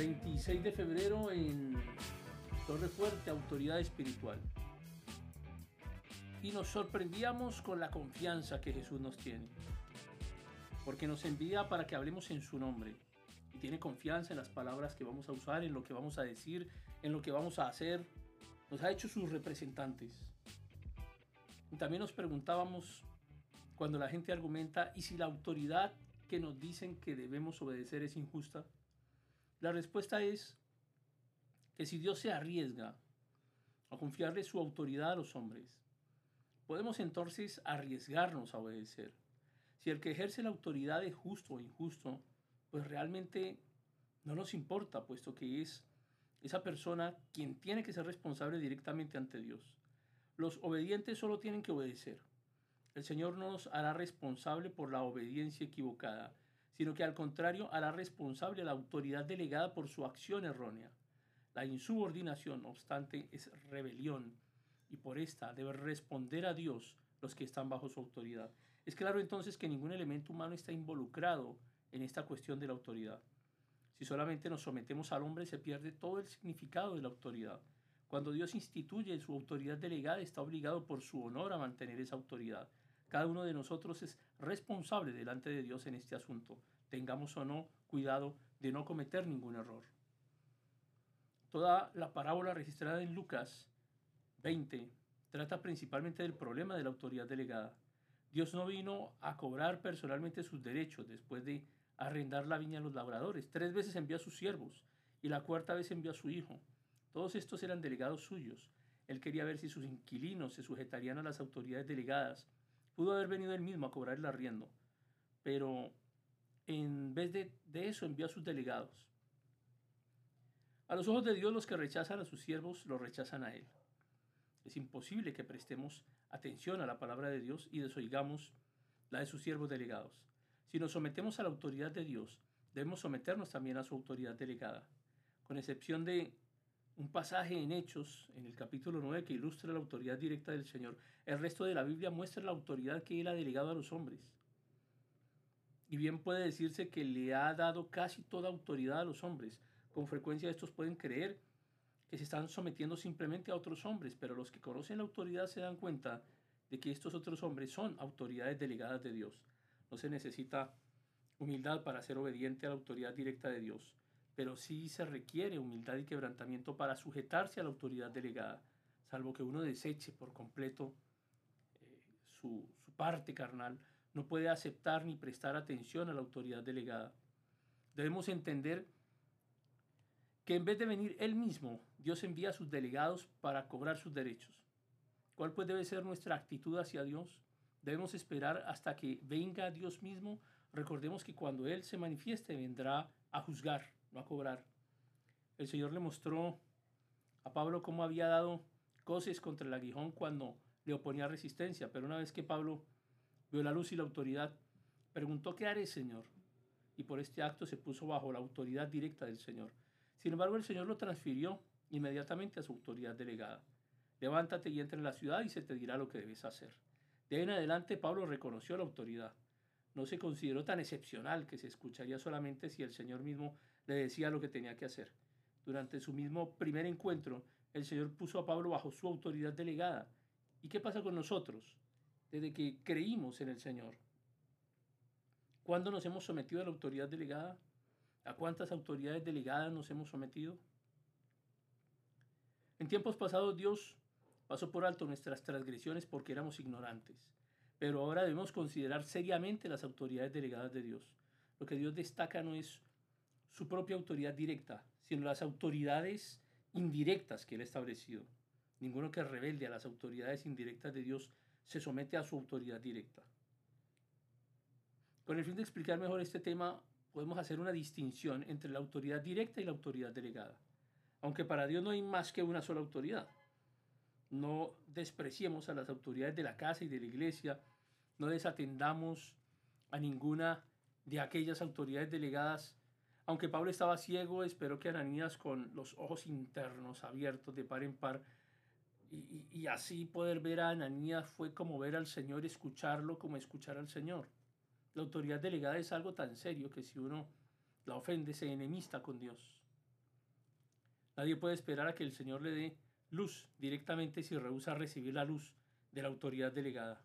26 de febrero en Torre Fuerte, Autoridad Espiritual. Y nos sorprendíamos con la confianza que Jesús nos tiene. Porque nos envía para que hablemos en su nombre. Y tiene confianza en las palabras que vamos a usar, en lo que vamos a decir, en lo que vamos a hacer. Nos ha hecho sus representantes. Y también nos preguntábamos cuando la gente argumenta, ¿y si la autoridad que nos dicen que debemos obedecer es injusta? La respuesta es que si Dios se arriesga a confiarle su autoridad a los hombres, podemos entonces arriesgarnos a obedecer. Si el que ejerce la autoridad es justo o injusto, pues realmente no nos importa, puesto que es esa persona quien tiene que ser responsable directamente ante Dios. Los obedientes solo tienen que obedecer. El Señor no nos hará responsable por la obediencia equivocada, sino que al contrario hará responsable a la autoridad delegada por su acción errónea. La insubordinación, no obstante, es rebelión, y por esta debe responder a Dios los que están bajo su autoridad. Es claro entonces que ningún elemento humano está involucrado en esta cuestión de la autoridad. Si solamente nos sometemos al hombre se pierde todo el significado de la autoridad. Cuando Dios instituye su autoridad delegada está obligado por su honor a mantener esa autoridad. Cada uno de nosotros es responsable delante de Dios en este asunto. Tengamos o no cuidado de no cometer ningún error. Toda la parábola registrada en Lucas 20 trata principalmente del problema de la autoridad delegada. Dios no vino a cobrar personalmente sus derechos después de arrendar la viña a los labradores. Tres veces envió a sus siervos y la cuarta vez envió a su hijo. Todos estos eran delegados suyos. Él quería ver si sus inquilinos se sujetarían a las autoridades delegadas Pudo haber venido él mismo a cobrar el arriendo, pero en vez de, eso envió a sus delegados. A los ojos de Dios los que rechazan a sus siervos lo rechazan a Él. Es imposible que prestemos atención a la palabra de Dios y desoigamos la de sus siervos delegados. Si nos sometemos a la autoridad de Dios, debemos someternos también a su autoridad delegada, con excepción de un pasaje en Hechos, en el capítulo 9, que ilustra la autoridad directa del Señor. El resto de la Biblia muestra la autoridad que Él ha delegado a los hombres. Y bien puede decirse que le ha dado casi toda autoridad a los hombres. Con frecuencia estos pueden creer que se están sometiendo simplemente a otros hombres, pero los que conocen la autoridad se dan cuenta de que estos otros hombres son autoridades delegadas de Dios. No se necesita humildad para ser obediente a la autoridad directa de Dios pero sí se requiere humildad y quebrantamiento para sujetarse a la autoridad delegada, salvo que uno deseche por completo eh, su, su parte carnal, no puede aceptar ni prestar atención a la autoridad delegada. Debemos entender que en vez de venir Él mismo, Dios envía a sus delegados para cobrar sus derechos. ¿Cuál puede debe ser nuestra actitud hacia Dios? Debemos esperar hasta que venga Dios mismo. Recordemos que cuando Él se manifieste vendrá a juzgar no a cobrar. El Señor le mostró a Pablo cómo había dado coces contra el aguijón cuando le oponía resistencia, pero una vez que Pablo vio la luz y la autoridad, preguntó, ¿qué haré, Señor? Y por este acto se puso bajo la autoridad directa del Señor. Sin embargo, el Señor lo transfirió inmediatamente a su autoridad delegada. Levántate y entra en la ciudad y se te dirá lo que debes hacer. De ahí en adelante Pablo reconoció la autoridad no se consideró tan excepcional que se escucharía solamente si el Señor mismo le decía lo que tenía que hacer. Durante su mismo primer encuentro, el Señor puso a Pablo bajo su autoridad delegada. ¿Y qué pasa con nosotros desde que creímos en el Señor? ¿Cuándo nos hemos sometido a la autoridad delegada? ¿A cuántas autoridades delegadas nos hemos sometido? En tiempos pasados Dios pasó por alto nuestras transgresiones porque éramos ignorantes. Pero ahora debemos considerar seriamente las autoridades delegadas de Dios. Lo que Dios destaca no es su propia autoridad directa, sino las autoridades indirectas que Él ha establecido. Ninguno que rebelde a las autoridades indirectas de Dios se somete a su autoridad directa. Con el fin de explicar mejor este tema, podemos hacer una distinción entre la autoridad directa y la autoridad delegada. Aunque para Dios no hay más que una sola autoridad no despreciemos a las autoridades de la casa y de la iglesia, no desatendamos a ninguna de aquellas autoridades delegadas. Aunque Pablo estaba ciego, espero que Ananías con los ojos internos abiertos de par en par y, y, así poder ver a Ananías fue como ver al Señor, escucharlo como escuchar al Señor. La autoridad delegada es algo tan serio que si uno la ofende se enemista con Dios. Nadie puede esperar a que el Señor le dé luz directamente si rehúsa recibir la luz de la autoridad delegada.